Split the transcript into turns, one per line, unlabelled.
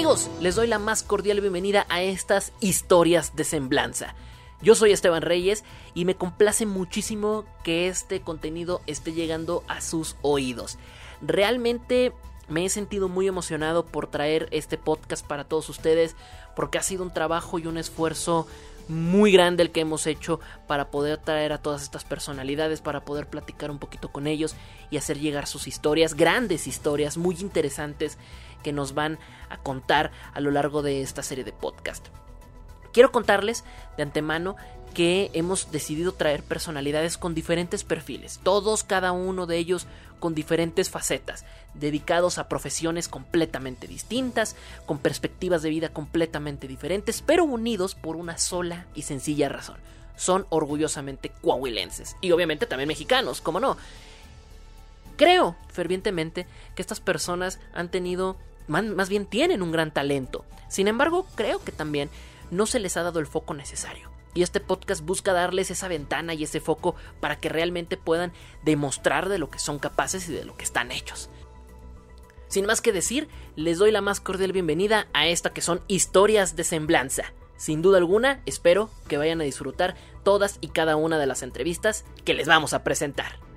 Amigos, les doy la más cordial bienvenida a estas historias de semblanza. Yo soy Esteban Reyes y me complace muchísimo que este contenido esté llegando a sus oídos. Realmente me he sentido muy emocionado por traer este podcast para todos ustedes porque ha sido un trabajo y un esfuerzo muy grande el que hemos hecho para poder traer a todas estas personalidades, para poder platicar un poquito con ellos y hacer llegar sus historias, grandes historias muy interesantes que nos van a contar a lo largo de esta serie de podcast. Quiero contarles de antemano que hemos decidido traer personalidades con diferentes perfiles, todos cada uno de ellos con diferentes facetas, dedicados a profesiones completamente distintas, con perspectivas de vida completamente diferentes, pero unidos por una sola y sencilla razón. Son orgullosamente coahuilenses y obviamente también mexicanos, como no. Creo fervientemente que estas personas han tenido, más bien tienen un gran talento. Sin embargo, creo que también no se les ha dado el foco necesario. Y este podcast busca darles esa ventana y ese foco para que realmente puedan demostrar de lo que son capaces y de lo que están hechos. Sin más que decir, les doy la más cordial bienvenida a esta que son historias de semblanza. Sin duda alguna, espero que vayan a disfrutar todas y cada una de las entrevistas que les vamos a presentar.